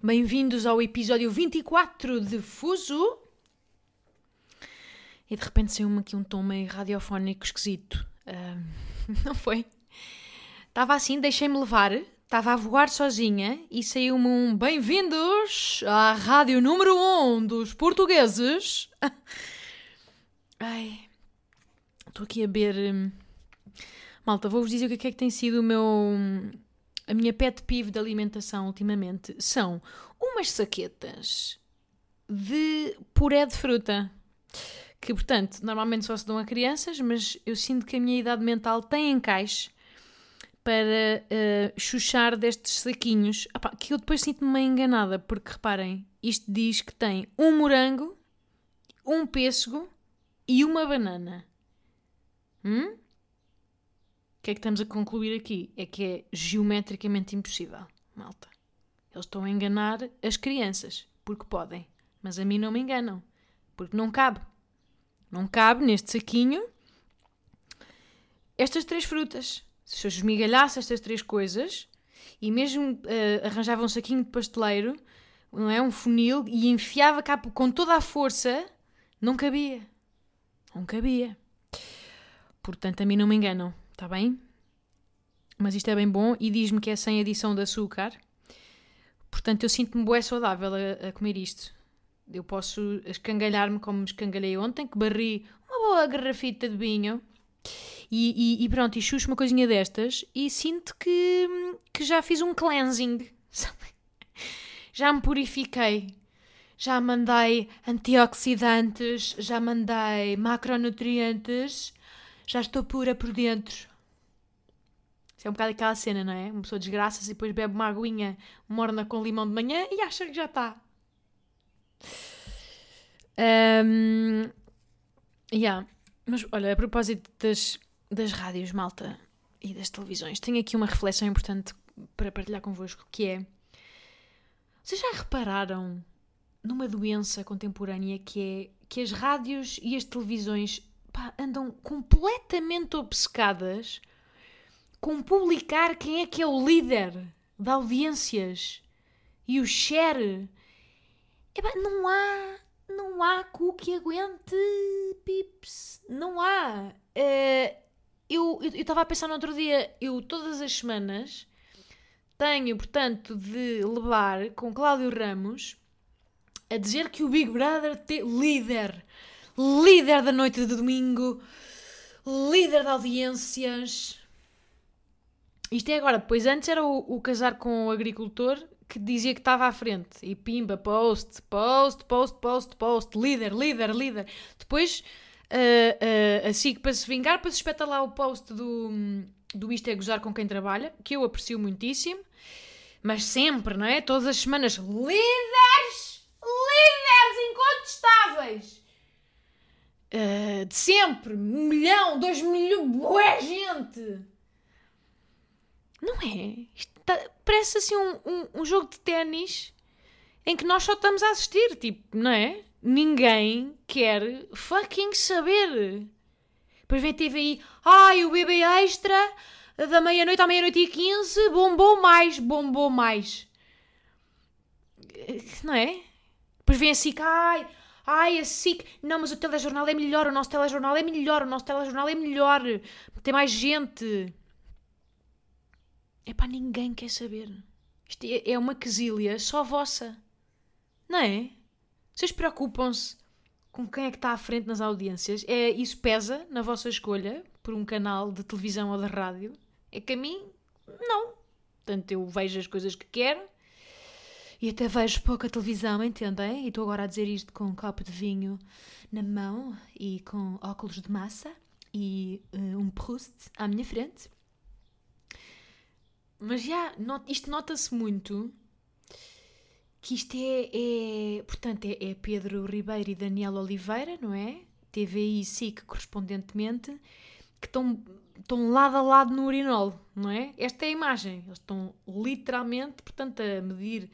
Bem-vindos ao episódio 24 de Fuso. E de repente saiu-me aqui um tom meio radiofónico esquisito. Ah, não foi? Estava assim, deixei-me levar, estava a voar sozinha e saiu-me um Bem-vindos à rádio número 1 um dos portugueses. Ai, estou aqui a beber. hum, Malta, vou-vos dizer o que é que tem sido o meu. A minha pet peeve de alimentação ultimamente. São umas saquetas de puré de fruta. Que, portanto, normalmente só se dão a crianças, mas eu sinto que a minha idade mental tem encaixe para eh, chuchar destes saquinhos. Epá, que eu depois sinto-me meio enganada, porque reparem, isto diz que tem um morango, um pêssego e uma banana. Hum? Que é que estamos a concluir aqui? É que é geometricamente impossível, malta. Eles estão a enganar as crianças, porque podem. Mas a mim não me enganam, porque não cabe. Não cabe neste saquinho estas três frutas. Se eu esmigalhasse estas três coisas e mesmo eh, arranjava um saquinho de pasteleiro, não é? Um funil e enfiava cá com toda a força, não cabia. Não cabia. Portanto, a mim não me enganam, está bem? Mas isto é bem bom e diz-me que é sem adição de açúcar. Portanto, eu sinto-me bué saudável a, a comer isto. Eu posso escangalhar-me como me escangalhei ontem, que barri uma boa garrafita de vinho. E, e- e pronto, e chucho uma coisinha destas e sinto que, que já fiz um cleansing. Já me purifiquei. Já mandei antioxidantes, já mandei macronutrientes, já estou pura por dentro. Isso é um bocado aquela cena, não é? Uma pessoa desgraça-se e depois bebe uma aguinha morna com limão de manhã e acha que já está. Um, yeah. Mas olha, a propósito das, das rádios, malta, e das televisões, tenho aqui uma reflexão importante para partilhar convosco, que é... Vocês já repararam numa doença contemporânea que é que as rádios e as televisões pá, andam completamente obcecadas com publicar quem é que é o líder de audiências e o share. Não há, não há cu que aguente, pips, não há. Eh, eu estava a pensar no outro dia, eu todas as semanas tenho, portanto, de levar com Cláudio Ramos a dizer que o Big Brother tem líder, líder da noite de domingo, líder de audiências. Isto é agora, depois antes era o, o casar com o agricultor que dizia que estava à frente. E pimba, post, post, post, post, post, líder, líder, líder. Depois, uh, uh, a SIC para se vingar, para se espetar lá o post do, do Isto é Gozar com quem trabalha, que eu aprecio muitíssimo. Mas sempre, não é? Todas as semanas, líderes, líderes incontestáveis. Uh, de sempre, um milhão, dois milhões, boa gente. Não é? Tá- parece assim um, um, um jogo de ténis em que nós só estamos a assistir, tipo, não é? Ninguém quer fucking saber. Depois vem a TVI, ai, o bebê extra da meia-noite à meia-noite e quinze bombou mais, bombou mais. Não é? Depois vem a SIC, ai, ai, a SIC, não, mas o telejornal é melhor, o nosso telejornal é melhor, o nosso telejornal é melhor, tem mais gente. Epá, ninguém quer saber. Isto é, é uma quesilha só vossa. Não é? Vocês preocupam-se com quem é que está à frente nas audiências? É, isso pesa na vossa escolha por um canal de televisão ou de rádio? É que a mim, não. Portanto, eu vejo as coisas que quero e até vejo pouca televisão, entendem? E estou agora a dizer isto com um copo de vinho na mão e com óculos de massa e eh, um Proust à minha frente. Mas já, not- isto nota-se muito. que isto é, é portanto, é, é Pedro Ribeiro e Daniel Oliveira, não é? TVI e SIC correspondentemente, que estão, estão lado a lado no urinol, não é? Esta é a imagem. Eles estão literalmente, portanto, a medir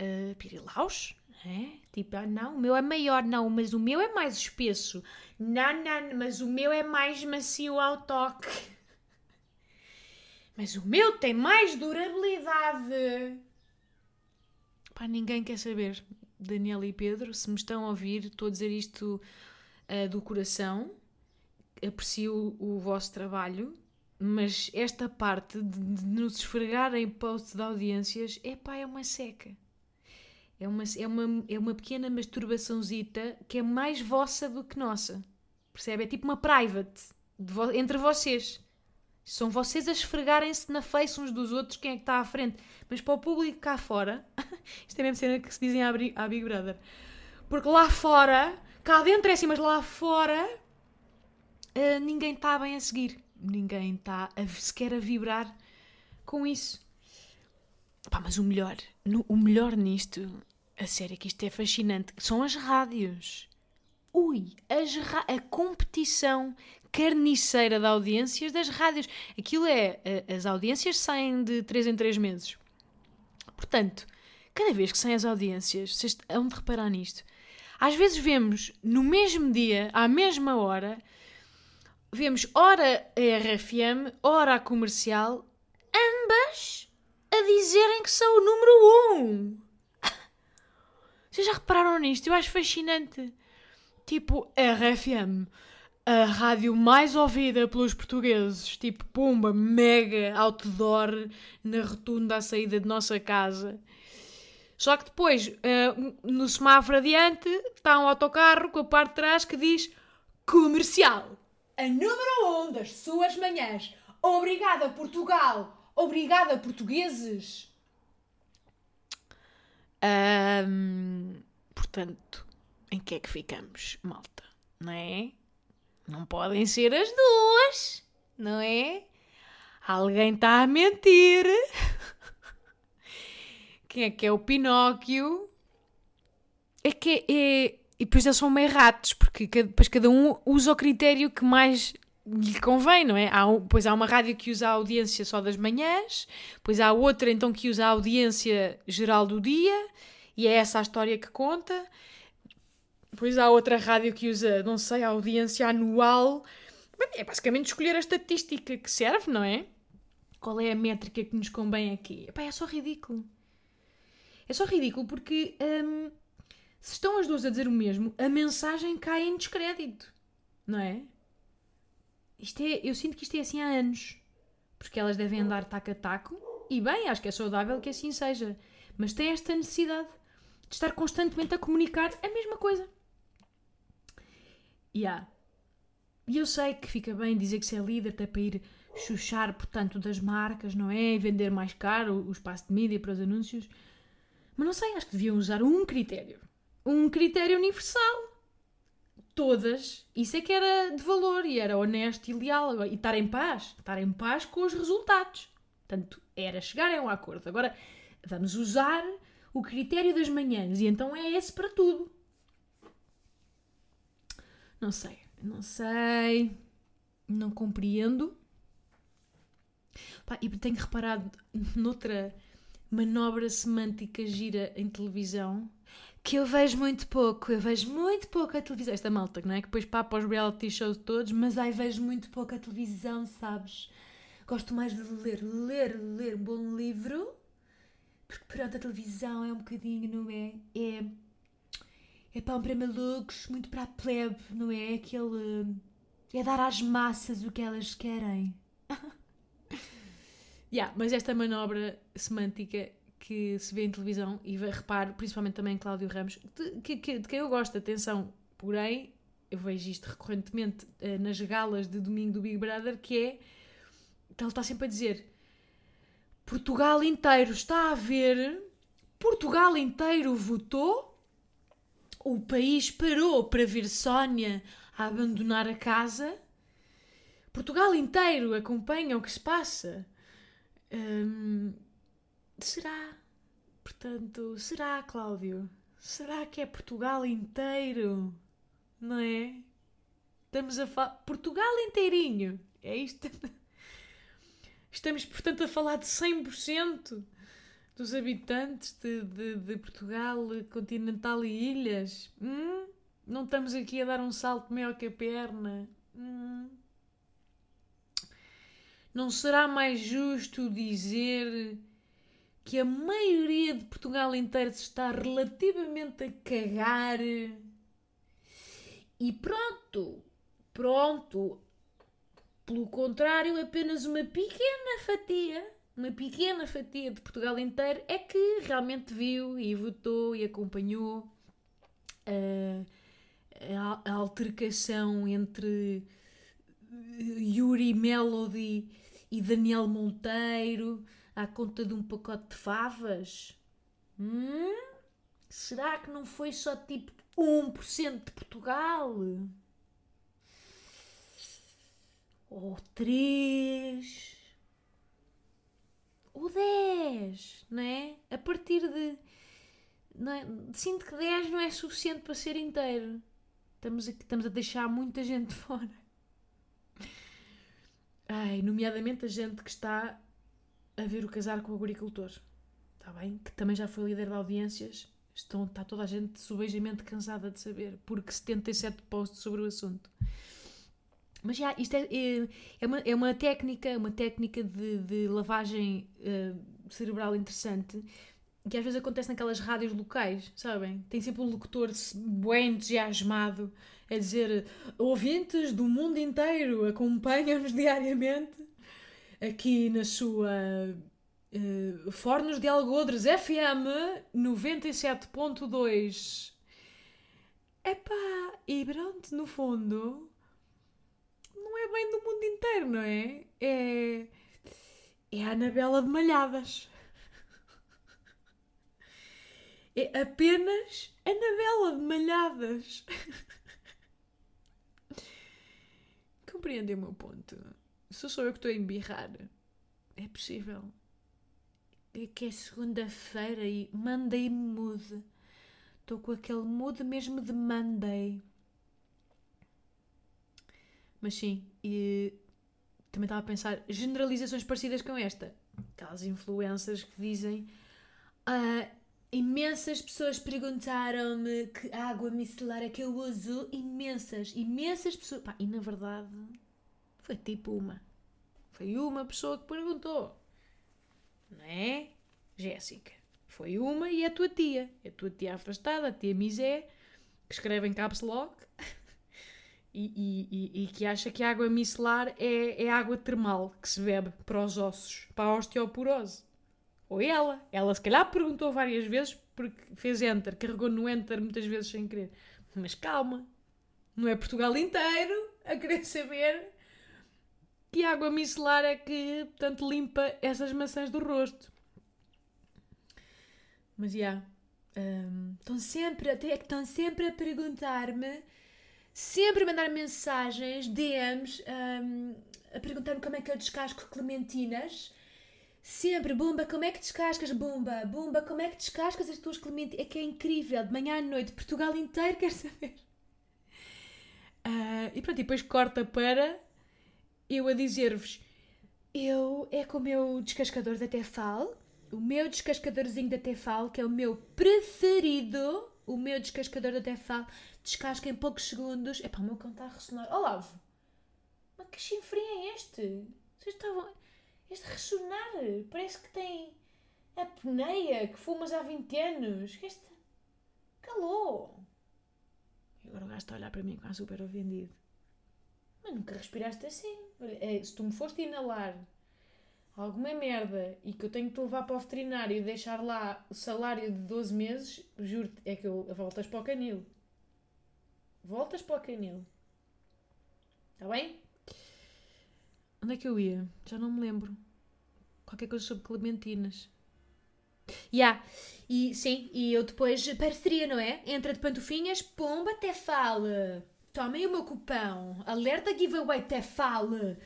uh, pirilaus, é? Tipo, ah, não, o meu é maior, não, mas o meu é mais espesso. Não, não, mas o meu é mais macio ao toque. Mas o meu tem mais durabilidade. Pá, ninguém quer saber. Daniel e Pedro, se me estão a ouvir, estou a dizer isto uh, do coração. Aprecio o, o, vosso trabalho, mas esta parte de, de nos esfregarem posts de audiências, é pá, é uma seca. É uma, é uma, é uma pequena masturbaçãozita que é mais vossa do que nossa. Percebe? É tipo uma private vo entre vocês. São vocês a esfregarem-se na face uns dos outros quem é que está à frente. Mas para o público cá fora, isto é a mesma cena que se dizem à, à Big Brother. Porque lá fora, cá dentro é assim, mas lá fora, uh, ninguém está bem a seguir. Ninguém está sequer a vibrar com isso. Pá, mas o melhor, no, o melhor nisto, a sério que isto é fascinante, são as rádios. Ui, as a competição carniceira de audiências das rádios. Aquilo é, as audiências saem de 3 em 3 meses. Portanto, cada vez que saem as audiências, vocês hão de reparar nisto. Às vezes vemos no mesmo dia, à mesma hora, vemos ora a RFM, ora a comercial, ambas a dizerem que são o número 1. Um. Vocês já repararam nisto? Eu acho fascinante. Tipo, RFM, a rádio mais ouvida pelos portugueses. Tipo, pumba, mega outdoor na rotunda à saída de nossa casa. Só que depois, uh, no semáforo adiante, está um autocarro com a parte de trás que diz comercial. A número 1 um das suas manhãs. Obrigada, Portugal. Obrigada, portugueses! Um, portanto, em que é que ficamos, malta? Não é? Não podem ser as duas, não é? Alguém está a mentir. Quem é que é o Pinóquio? É que é. E depois eles são meio ratos, porque depois cada um usa o critério que mais lhe convém, não é? Há, pois há uma rádio que usa a audiência só das manhãs, pois há outra então que usa a audiência geral do dia, e é essa a história que conta. Depois há outra rádio que usa, não sei, a audiência anual. É basicamente escolher a estatística que serve, não é? Qual é a métrica que nos convém aqui? Epá, é só ridículo. É só ridículo porque hum, se estão as duas a dizer o mesmo, a mensagem cai em descrédito, não é? Isto é, eu sinto que isto é assim há anos. Porque elas devem andar taco a taco. E bem, acho que é saudável que assim seja. Mas tem esta necessidade de estar constantemente a comunicar a mesma coisa. E yeah. E eu sei que fica bem dizer que se é líder até para ir chuchar, portanto, das marcas, não é? E vender mais caro o espaço de mídia para os anúncios. Mas não sei, acho que deviam usar um critério. Um critério universal todas, isso é que era de valor e era honesto e leal e estar em paz, estar em paz com os resultados. Portanto, era chegarem a um acordo. Agora, vamos usar o critério das manhãs e então é esse para tudo. Não sei, não sei, não compreendo. Pá, e tenho reparado noutra manobra semântica gira em televisão que eu vejo muito pouco, eu vejo muito pouco a televisão. Esta malta, não é? Que depois papa os reality shows todos, mas aí vejo muito pouco a televisão, sabes? Gosto mais de ler, ler, ler um bom livro, porque pronto, a televisão é um bocadinho, não é? É, é pão para malucos, muito para a plebe, não é? Aquele. É dar às massas o que elas querem. yeah, mas esta manobra semântica que se vê em televisão e reparo, principalmente também Cláudio Ramos, de, que, que, de quem eu gosto, atenção, porém, eu vejo isto recorrentemente uh, nas galas de domingo do Big Brother, que é, ele está sempre a dizer, Portugal inteiro está a ver, Portugal inteiro votou, o país parou para ver Sónia a abandonar a casa, Portugal inteiro acompanha o que se passa. Hum, será? Portanto, será, Cláudio? Será que é Portugal inteiro? Não é? Estamos a falar. Portugal inteirinho! É isto? Estamos, portanto, a falar de 100% dos habitantes de, de, de, Portugal continental e ilhas. Hum? Não estamos aqui a dar um salto maior que a perna. Hum? Não será mais justo dizer que a maioria de Portugal inteiro se está relativamente a cagar e pronto, pronto. Pelo contrário, apenas uma pequena fatia, uma pequena fatia de Portugal inteiro é que realmente viu e votou e acompanhou a, a, a altercação entre Yuri Melody e Daniel Monteiro à conta de um pacote de favas? Hum? Será que não foi só tipo 1% de Portugal? Ou 3? Ou 10? Não é? A partir de. Não é? Sinto que 10 não é suficiente para ser inteiro. Estamos a, estamos a deixar muita gente fora. Ai, nomeadamente a gente que está a ver o casar com o agricultor. Está bem? Que também já foi líder de audiências. Estão, está toda a gente subejamente cansada de saber, porque 77 posts sobre o assunto. Mas já, isto é, é, é, uma, é uma técnica, uma técnica de, de lavagem uh, cerebral interessante que às vezes acontece naquelas rádios locais, sabem? Tem sempre um locutor bem entusiasmado a dizer ouvintes do mundo inteiro acompanham-nos diariamente aqui na sua uh, Fornos de Algodres FM 97.2 Epá, e pronto, no fundo não é bem do mundo inteiro, não é? É, é a Anabela de Malhadas é apenas Anabela de Malhadas. Compreendem o meu ponto? Se sou eu que estou a embirrar, é possível. É que é segunda-feira e Monday mood. Estou com aquele mood mesmo de Monday. Mas sim, e também estava a pensar generalizações parecidas com esta. Aquelas influências que dizem uh, Imensas pessoas perguntaram-me que água micelar é que eu uso. Imensas, imensas pessoas. Pá, e na verdade foi tipo uma. Foi uma pessoa que perguntou. Não é? Jéssica. Foi uma e a tua tia. A tua tia afastada, a tia Misé, que escreve em caps lock e, e, e, e, que acha que a água micelar é, é água termal que se bebe para os ossos, para a osteoporose. Ou ela. Ela se calhar perguntou várias vezes porque fez enter, carregou no enter muitas vezes sem querer. Mas calma, não é Portugal inteiro a querer saber que água micelar é que, portanto, limpa essas maçãs do rosto. Mas já. Yeah, um, estão sempre, até é que estão sempre a perguntar-me, sempre a mandar mensagens, DMs, um, a perguntar-me como é que eu descasco clementinas Sempre, Bumba, como é que descascas, Bumba? Bumba, como é que descascas as tuas clementinas? É que é incrível, de manhã à noite, Portugal inteiro quer saber. Uh, e pronto, e depois corta para eu a dizer-vos: eu é com o meu descascador da Tefal, o meu descascadorzinho da Tefal, que é o meu preferido, o meu descascador da Tefal, descasca em poucos segundos. É para o meu cão a ressonar. Olavo, mas que chinfrim é este? Vocês estavam. Este ressonar parece que tem a apneia que fumas há 20 anos. Este calou. E agora o gajo está a olhar para mim com a super ofendido. Mas nunca respiraste assim. É, se tu me foste inalar alguma merda e que eu tenho que te levar para o veterinário e deixar lá o salário de 12 meses, juro-te, é que eu, voltas para o canil. Voltas para o canil. Está bem? Onde é que eu ia? Já não me lembro. Qualquer coisa sobre clementinas. Yeah. E sim, e eu depois parceria, não é? Entra de pantufinhas, pomba, até fala. Tomem o meu cupão. Alerta giveaway, até fala.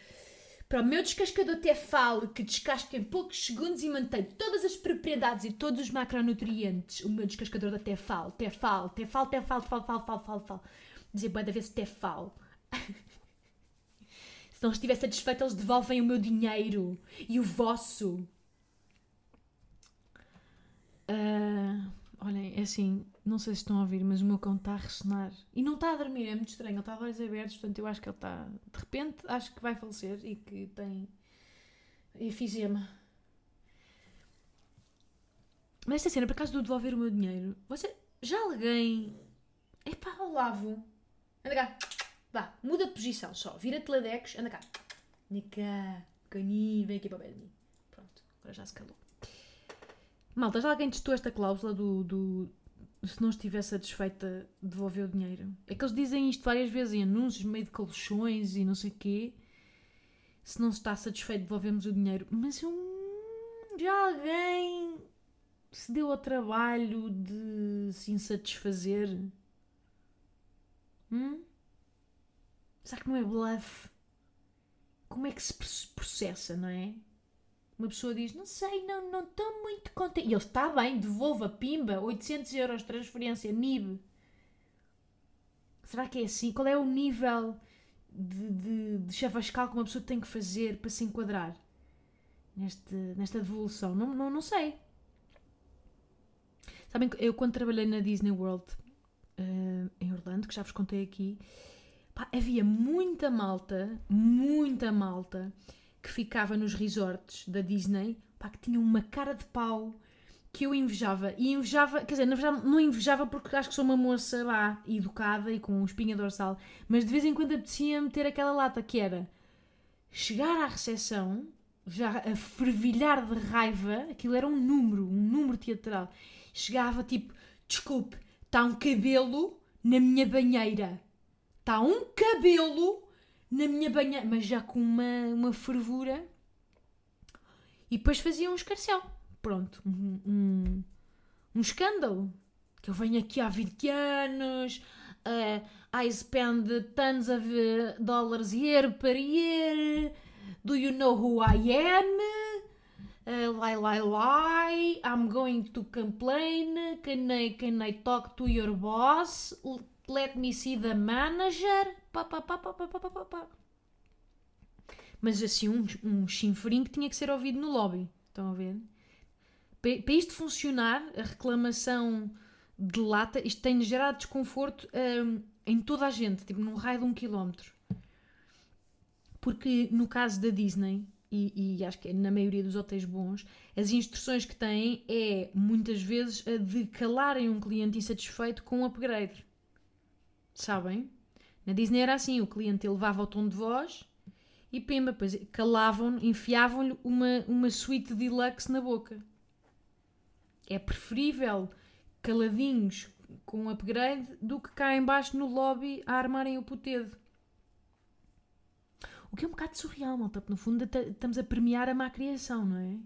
para o meu descascador Tefal, que descasca em poucos segundos e mantém todas as propriedades e todos os macronutrientes. O meu descascador da Tefal, Tefal, Tefal, Tefal, Tefal, Tefal, Tefal, Tefal. Dizer boa da vez Tefal. Se não estiver satisfeito, eles devolvem o meu dinheiro e o vosso. Uh, olhem, é assim, não sei se estão a ouvir, mas o meu cão está a ressonar. E não está a dormir, é muito estranho. Ele está de olhos abertos, portanto eu acho que ele está. De repente, acho que vai falecer e que tem efizema. Mas esta cena, por acaso do devolver o meu dinheiro, você. Já alguém. Epá, Olavo. Anda cá. Vá, muda de posição só. Vira-te ladecos, anda cá. Anda cá. Caninho, vem aqui para o pé de mim. Pronto, agora já se calou. Malta, já alguém testou esta cláusula do, do se não estiver satisfeita, devolver o dinheiro? É que eles dizem isto várias vezes em anúncios, meio de colchões e não sei quê. Se não está satisfeito, devolvemos o dinheiro. Mas eu, já alguém se deu ao trabalho de se insatisfazer? Hum? Será que não é bluff? Como é que se processa, não é? Uma pessoa diz, não sei, não não estou muito contente. E ele está bem, devolva, pimba, 800 euros de transferência, NIB. Será que é assim? Qual é o nível de, de, de chavascal que uma pessoa tem que fazer para se enquadrar neste, nesta devolução? Não, não, não sei. Sabem, eu quando trabalhei na Disney World uh, em Orlando, que já vos contei aqui, pá, havia muita malta, muita malta que ficava nos resorts da Disney, pá, que tinha uma cara de pau que eu invejava. E invejava, quer dizer, na verdade não invejava porque acho que sou uma moça lá, educada e com espinha dorsal, mas de vez em quando apetecia-me ter aquela lata que era chegar à recepção, já a fervilhar de raiva, aquilo era um número, um número teatral. Chegava tipo, desculpe, está um cabelo na minha banheira. Está um cabelo na minha banheira, mas já com uma, uma fervura. E depois fazia um escarcel. Pronto, um, um, um escândalo. Que eu venho aqui há 20 anos, uh, I spend tons of dollars year per year. Do you know who I am? Uh, lie, lie, lie. I'm going to complain. Can I, can I talk to your boss? Let me see the manager. Pá, pá, pá, pá, pá, pá, pá, pá. Mas assim, um, um chinfrim que tinha que ser ouvido no lobby. Estão a ver? Para isto funcionar, a reclamação de lata, isto tem gerado desconforto um, em toda a gente, tipo num raio de um quilómetro. Porque no caso da Disney, e, e, acho que é na maioria dos hotéis bons, as instruções que têm é muitas vezes a de calarem um cliente insatisfeito com um upgrade. Sabem? Na Disney era assim: o cliente levava o tom de voz e pimba, pois calavam, enfiavam-lhe uma, uma suíte deluxe na boca. É preferível caladinhos com um upgrade do que cá embaixo no lobby a armarem o putedo. O que é um bocado surreal, malta, porque no fundo estamos a premiar a má criação, não é?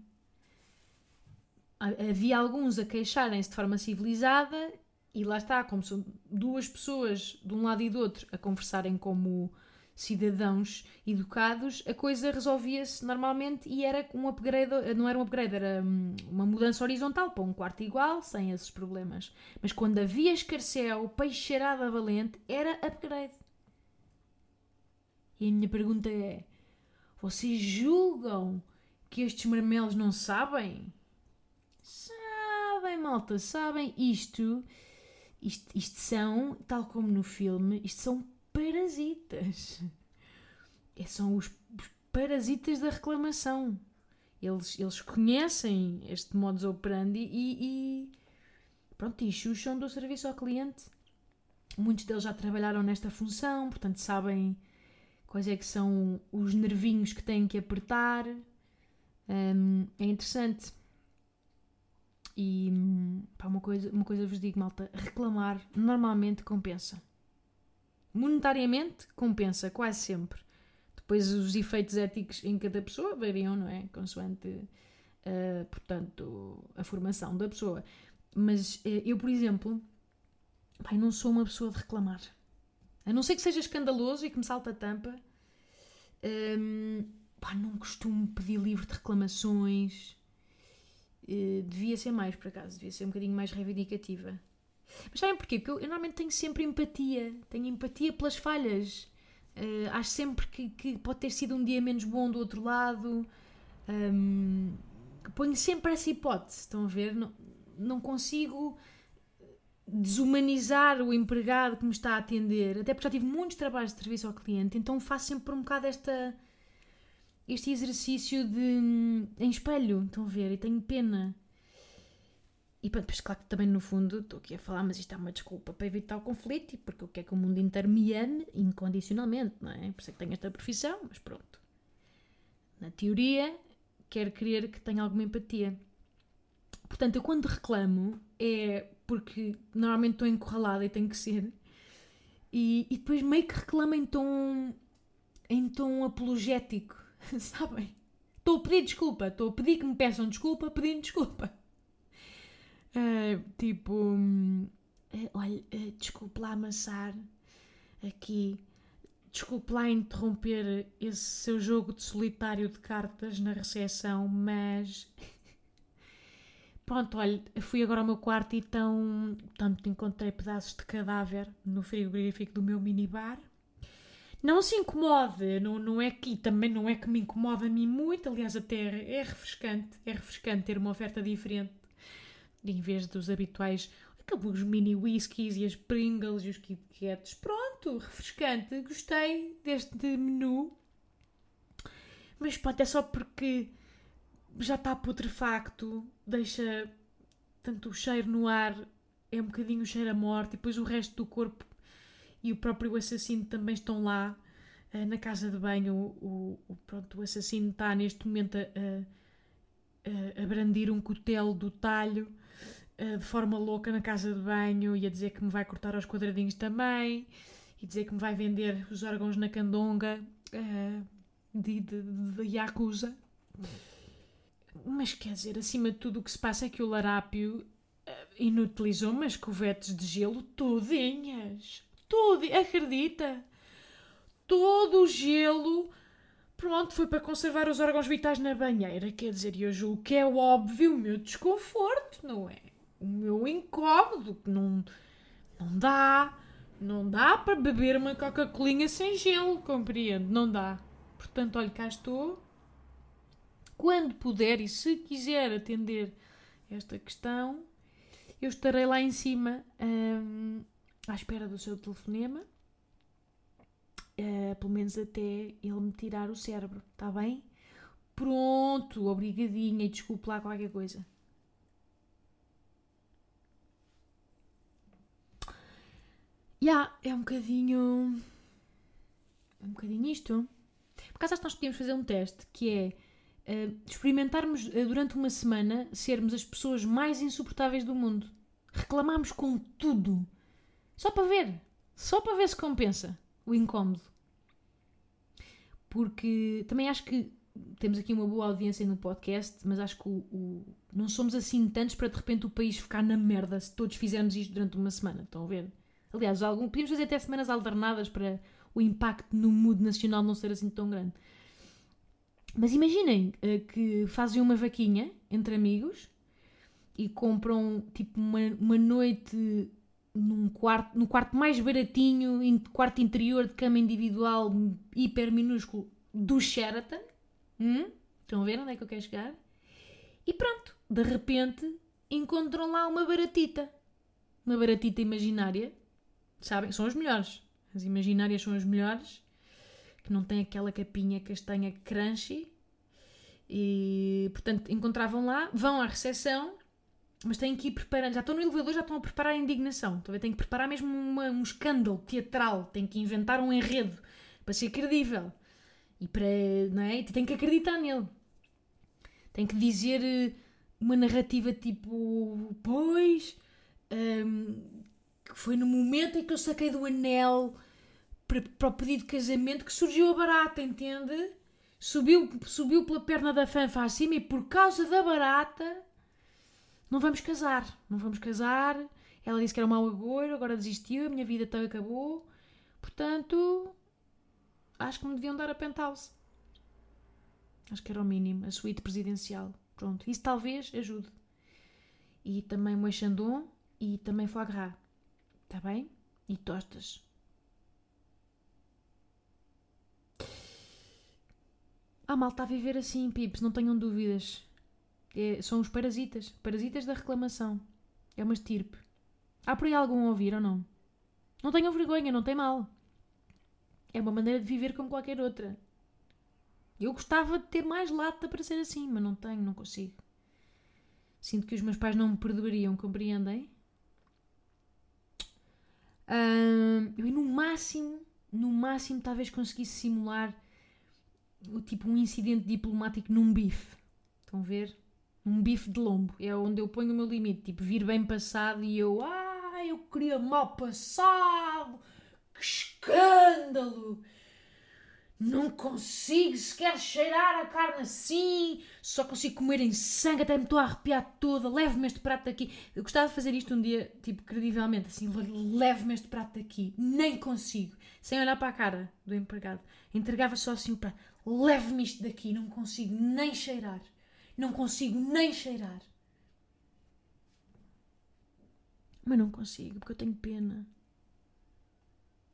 Havia alguns a queixarem-se de forma civilizada e lá está, como são duas pessoas de um lado e do outro a conversarem como cidadãos educados, a coisa resolvia-se normalmente e era um upgrade, não era um upgrade, era hum, uma mudança horizontal para um quarto igual, sem esses problemas. Mas quando havia escarcel, peixeirada valente, era upgrade. E a minha pergunta é: vocês julgam que estes marmelos não sabem? Sabem, malta, sabem isto isto, isto são, tal como no filme, isto são parasitas. É, são os, os parasitas da reclamação. Eles, eles conhecem este modus operandi e, e pronto, e chucham do serviço ao cliente. Muitos deles já trabalharam nesta função, portanto sabem quais é que são os nervinhos que têm que apertar. Um, é interessante. E pá, uma, coisa, uma coisa vos digo, malta: reclamar normalmente compensa. Monetariamente compensa, quase sempre. Depois os efeitos éticos em cada pessoa variam, não é? Consoante, uh, portanto, a formação da pessoa. Mas uh, eu, por exemplo, pá, não sou uma pessoa de reclamar. A não ser que seja escandaloso e que me salta a tampa. Um, pá, não costumo pedir livro de reclamações. Uh, devia ser mais, por acaso, devia ser um bocadinho mais reivindicativa. Mas sabem porquê? Porque eu, eu normalmente tenho sempre empatia, tenho empatia pelas falhas. Uh, acho sempre que, que, pode ter sido um dia menos bom do outro lado. Um, ponho sempre essa hipótese, estão a ver? Não, não consigo desumanizar o empregado que me está a atender, até porque já tive muitos trabalhos de serviço ao cliente, então faço sempre um bocado esta, este exercício de em espelho, estão a ver? E tenho pena. E pronto, pois claro que também no fundo estou aqui a falar, mas isto é uma desculpa para evitar o conflito e porque eu quero que o mundo inteiro me ame incondicionalmente, não é? Por isso é que tenho esta profissão, mas pronto. Na teoria, quero crer que tenha alguma empatia. Portanto, eu quando reclamo é porque normalmente estou encurralada e tem que ser. E, e depois meio que reclamo em tom, em tom apologético, sabem? Estou a pedir desculpa, estou a pedir que me peçam desculpa, pedindo desculpa. Uh, tipo, uh, olha, uh, desculpe lá amassar aqui, desculpe lá interromper esse seu jogo de solitário de cartas na recepção, mas Pronto, olha, fui agora ao meu quarto e tão, tanto encontrei pedaços de cadáver no frigorífico do meu minibar. Não se incomode, não, não é que também não é que me incomoda a mim muito, aliás, até é refrescante, é refrescante ter uma oferta diferente em vez dos habituais, aqueles mini whiskies e as Pringles e os Kit Kats. Pronto, refrescante, gostei deste menu. Mas pronto, é só porque já está putrefacto, deixa tanto o cheiro no ar, é um bocadinho o cheiro a morte, e depois o resto do corpo e o próprio assassino também estão lá uh, na casa de banho. O, o, pronto, o assassino está neste momento a, a, a brandir um cutelo do talho uh, de forma louca na casa de banho e a dizer que me vai cortar aos quadradinhos também e dizer que me vai vender os órgãos na candonga uh, de, de, de Yakuza. Mas quer dizer, acima de tudo, o que se passa é que o larápio inutilizou umas covetes de gelo todinhas. Tudo, acredita? Todo o gelo, pronto, foi para conservar os órgãos vitais na banheira. Quer dizer, eu julgo que é óbvio o meu desconforto, não é? O meu incómodo, que não, não dá. Não dá para beber uma Coca-Colinha sem gelo, compreendo? Não dá. Portanto, olha, cá estou quando puder e se quiser atender esta questão, eu estarei lá em cima hum, à espera do seu telefonema, uh, pelo menos até ele me tirar o cérebro, está bem? Pronto, obrigadinha e desculpe lá qualquer coisa. Já, yeah, é um bocadinho. É um bocadinho isto. Por acaso acho que nós podíamos fazer um teste que é uh, experimentarmos uh, durante uma semana sermos as pessoas mais insuportáveis do mundo. Reclamarmos com tudo. Só para ver. Só para ver se compensa o incómodo. Porque também acho que temos aqui uma boa audiência no podcast, mas acho que o, o, não somos assim tantos para de repente o país ficar na merda se todos fizermos isto durante uma semana. Estão a ver? Aliás, algum, podíamos fazer até semanas alternadas para o impacto no mood nacional não ser assim tão grande. Mas imaginem uh, que fazem uma vaquinha entre amigos e compram tipo uma, uma noite num quarto, no quarto mais baratinho, in, quarto interior de cama individual hiper minúsculo do Sheraton. Hum? Estão a ver onde é que eu quero chegar? E pronto, de repente encontram lá uma baratita. Uma baratita imaginária. Sabem? São as melhores. As imaginárias são as melhores que não tem aquela capinha castanha crunchy. E, portanto, encontravam lá, vão à recepção, mas têm que ir preparando. Já estão no elevador, já estão a preparar a indignação. Ver? Têm que preparar mesmo uma, um escândalo teatral, têm que inventar um enredo para ser credível. E para. Não é? Têm que acreditar nele. Têm que dizer eh, uma narrativa tipo. Pois. Um, que foi no momento em que eu saquei do anel para, para o pedido de casamento que surgiu a barata, entende? Subiu, subiu pela perna da fanfa acima e por causa da barata não vamos casar. Não vamos casar. Ela disse que era um mau agouro, agora desistiu, a minha vida até acabou. Portanto, acho que me deviam dar a penthouse. Acho que era o mínimo. A suíte presidencial. Pronto. Isso talvez ajude. E também moe chandon e também foie gras. Está bem? E tostas. Ah, mal está a viver assim, pips, não tenham dúvidas. É, são os parasitas. Parasitas da reclamação. É uma estirpe. Há por aí algum a ouvir ou não? Não tenham vergonha, não tem mal. É uma maneira de viver como qualquer outra. Eu gostava de ter mais lata para ser assim, mas não tenho, não consigo. Sinto que os meus pais não me perdoariam, compreendem? Uh, eu no máximo, no máximo talvez conseguisse simular o tipo um incidente diplomático num bife. Estão a ver? Um bife de lombo. É onde eu ponho o meu limite. Tipo, vir bem passado e eu. Ah, eu queria mal passado! Que escândalo! Não consigo sequer cheirar a carne assim, só consigo comer em sangue, até me estou a arrepiar toda. Leve-me este prato daqui. Eu gostava de fazer isto um dia, tipo, credivelmente, assim, leve-me este prato daqui. Nem consigo, sem olhar para a cara do empregado. Entregava só assim o prato. Leve-me isto daqui, não consigo nem cheirar. Não consigo nem cheirar. Mas não consigo, porque eu tenho pena.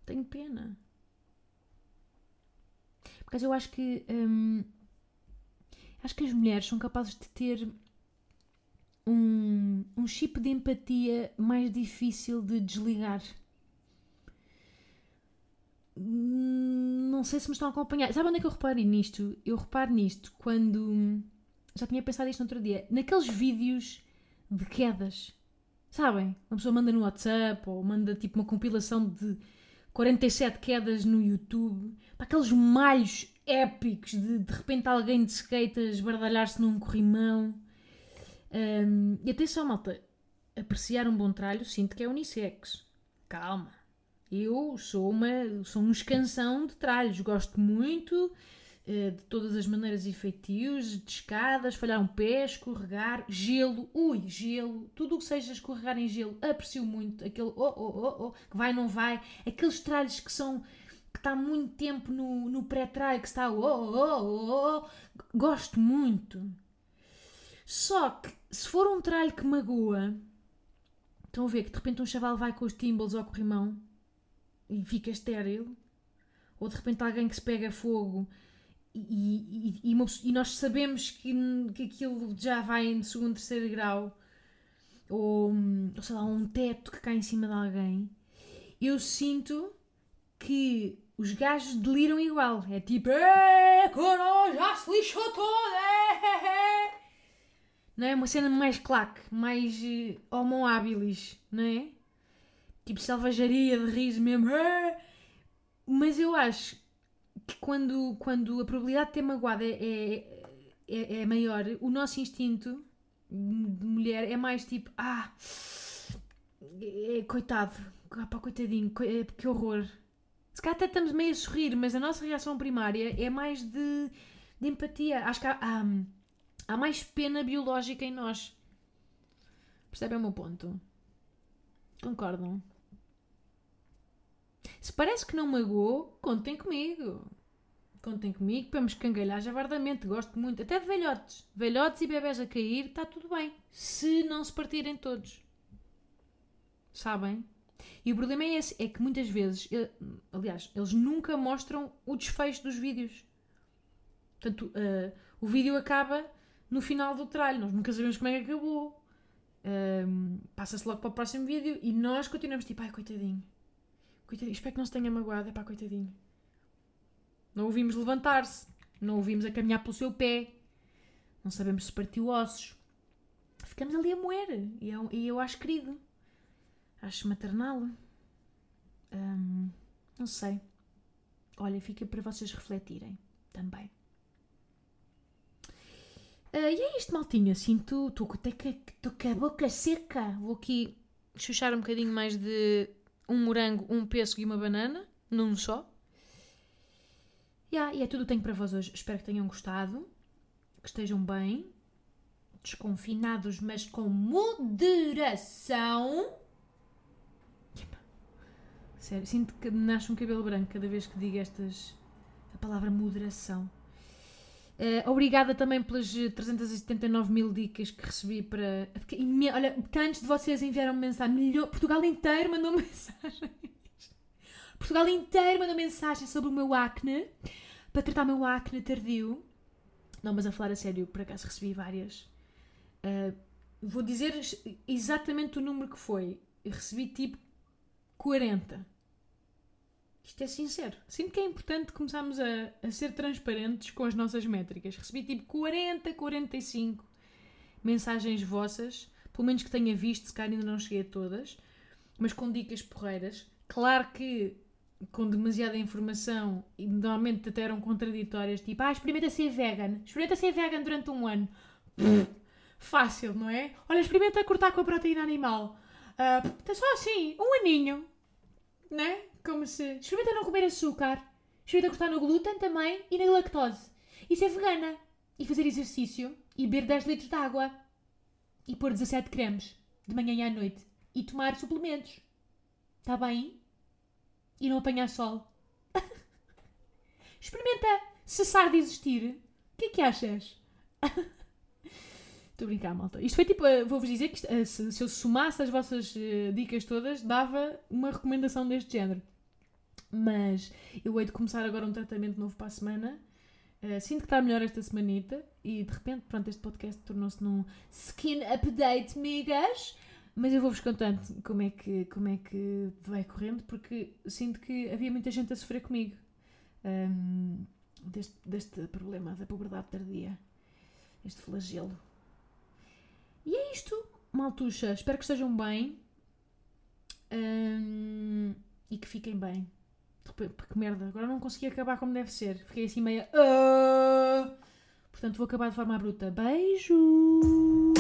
Tenho pena. Porque eu acho que. Hum, acho que as mulheres são capazes de ter um, um chip de empatia mais difícil de desligar. Não sei se me estão a acompanhar. Sabe onde é que eu reparo nisto? Eu reparo nisto quando. Já tinha pensado isto no outro dia. Naqueles vídeos de quedas. Sabem? Uma pessoa manda no WhatsApp ou manda tipo uma compilação de 47 quedas no YouTube, para aqueles malhos épicos de de repente alguém de skate a esbardalhar-se num corrimão. Um, e atenção, malta, apreciar um bom tralho sinto que é unissex. Calma. Eu sou uma sou um escansão de tralhos, gosto muito de todas as maneiras e feitios, de escadas, falhar um pé, escorregar, gelo, ui, gelo, tudo o que seja escorregar em gelo, aprecio muito aquele oh, oh, oh, oh, que vai, não vai, aqueles tralhos que são que está muito tempo no, no pré-tralho, que está oh, oh, oh, oh, gosto muito. Só que se for um tralho que magoa, estão a ver que de repente um chaval vai com os timbals ao corrimão e fica estéril, ou de repente alguém que se pega fogo e, e, e, e, nós sabemos que, que aquilo já vai em segundo, terceiro grau, ou, ou sei lá, um teto que cai em cima de alguém, eu sinto que os gajos deliram igual. É tipo, coro, já se lixou toda! Não é? Uma cena mais claque, mais uh, homo habilis, não é? Tipo selvageria de riso mesmo. Mas eu acho que quando, quando a probabilidade de ter magoado é, é, é, é maior, o nosso instinto de mulher é mais tipo, ah, é, coitado, ah, pá, coitadinho, é, que horror. Se calhar até estamos meio a sorrir, mas a nossa reação primária é mais de, de empatia. Acho que há, há, há mais pena biológica em nós. Percebem o meu ponto? Concordam? Se parece que não magoou, contem comigo. Contem comigo para me escangalhar javardamente. Gosto muito. Até de velhotes. Velhotes e bebés a cair, está tudo bem. Se não se partirem todos. Sabem? E o problema é esse. É que muitas vezes... aliás, eles nunca mostram o desfecho dos vídeos. Portanto, uh, o vídeo acaba no final do tralho. Nós nunca sabemos como é que acabou. Uh, Passa-se logo para o próximo vídeo e nós continuamos tipo, ai, coitadinho. Coitadinho. Espero que não se tenha magoado. É pá, coitadinho. Não o vimos levantar-se. Não o vimos a caminhar pelo seu pé. Não sabemos se partiu ossos. Ficamos ali a moer. E eu, é e eu acho querido. Acho maternal. Hum, não sei. Olha, fica para vocês refletirem também. Uh, e é isto, maltinha. Sinto. Estou com a boca seca. Vou aqui chuchar um bocadinho mais de um morango, um pêssego e uma banana. Num só. Yeah, e é tudo o que tenho para vós hoje. Espero que tenham gostado, que estejam bem, desconfinados, mas com moderação. Sério, sinto que nasce um cabelo branco cada vez que digo estas. a palavra moderação. Uh, obrigada também pelas 379 mil dicas que recebi para. Olha, tantos de vocês enviaram mensagem. Milho... Portugal inteiro mandou mensagem. Portugal inteiro mandou mensagem sobre o meu acne. Para tratar o meu acne tardio. Não, mas a falar a sério, por acaso recebi várias. Uh, vou dizer exatamente o número que foi. Eu recebi tipo 40. Isto é sincero. Sinto que é importante começarmos a, a ser transparentes com as nossas métricas. Recebi tipo 40, 45 mensagens vossas, pelo menos que tenha visto, se calhar ainda não cheguei a todas, mas com dicas porreiras. Claro que com demasiada informação e normalmente até eram contraditórias, tipo, ah, experimenta ser vegan, experimenta ser vegan durante um ano. Fácil, não é? Olha, experimenta cortar com a proteína animal. Uh, só assim, um aninho, né? Como se. Experimenta não comer açúcar. Experimenta cortar no glúten também e na lactose. E ser vegana. E fazer exercício. E beber 10 litros de água. E pôr 17 cremes. De manhã e à noite. E tomar suplementos. Está bem? E não apanhar sol. Experimenta cessar de existir. O que é que achas? Estou a brincar, malta. Isto foi tipo, eh, vou-vos dizer que isto, eh, se, se, eu somasse as vossas uh, dicas todas, dava uma recomendação deste género. Mas eu hei de começar agora um tratamento novo para a semana. Uh, sinto que está melhor esta semanita e de repente, pronto, este podcast tornou-se num skin update, migas. Mas eu vou-vos contando como é, que, como é que vai correndo, porque sinto que havia muita gente a sofrer comigo um, deste, deste problema da puberdade tardia, este flagelo. E é isto, maltuxa. Espero que estejam bem um, e que fiquem bem. Que merda, agora não consegui acabar como deve ser. Fiquei assim meio. Uh... Portanto, vou acabar de forma bruta. Beijo!